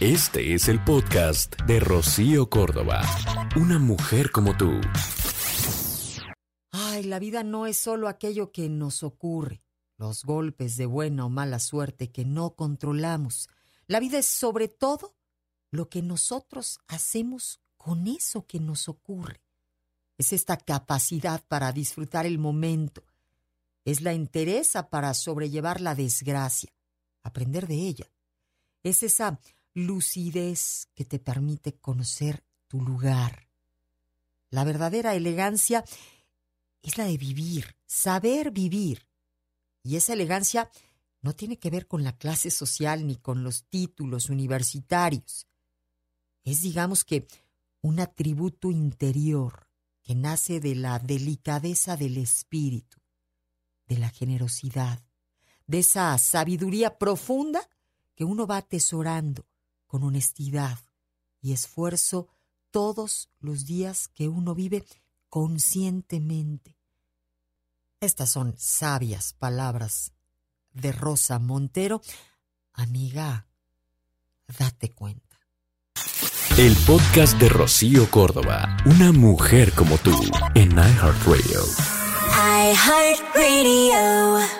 Este es el podcast de Rocío Córdoba. Una mujer como tú. Ay, la vida no es solo aquello que nos ocurre, los golpes de buena o mala suerte que no controlamos. La vida es sobre todo lo que nosotros hacemos con eso que nos ocurre. Es esta capacidad para disfrutar el momento. Es la entereza para sobrellevar la desgracia, aprender de ella. Es esa lucidez que te permite conocer tu lugar. La verdadera elegancia es la de vivir, saber vivir. Y esa elegancia no tiene que ver con la clase social ni con los títulos universitarios. Es, digamos que, un atributo interior que nace de la delicadeza del espíritu, de la generosidad, de esa sabiduría profunda que uno va atesorando con honestidad y esfuerzo todos los días que uno vive conscientemente. Estas son sabias palabras de Rosa Montero. Amiga, date cuenta. El podcast de Rocío Córdoba. Una mujer como tú en iHeartRadio. iHeartRadio.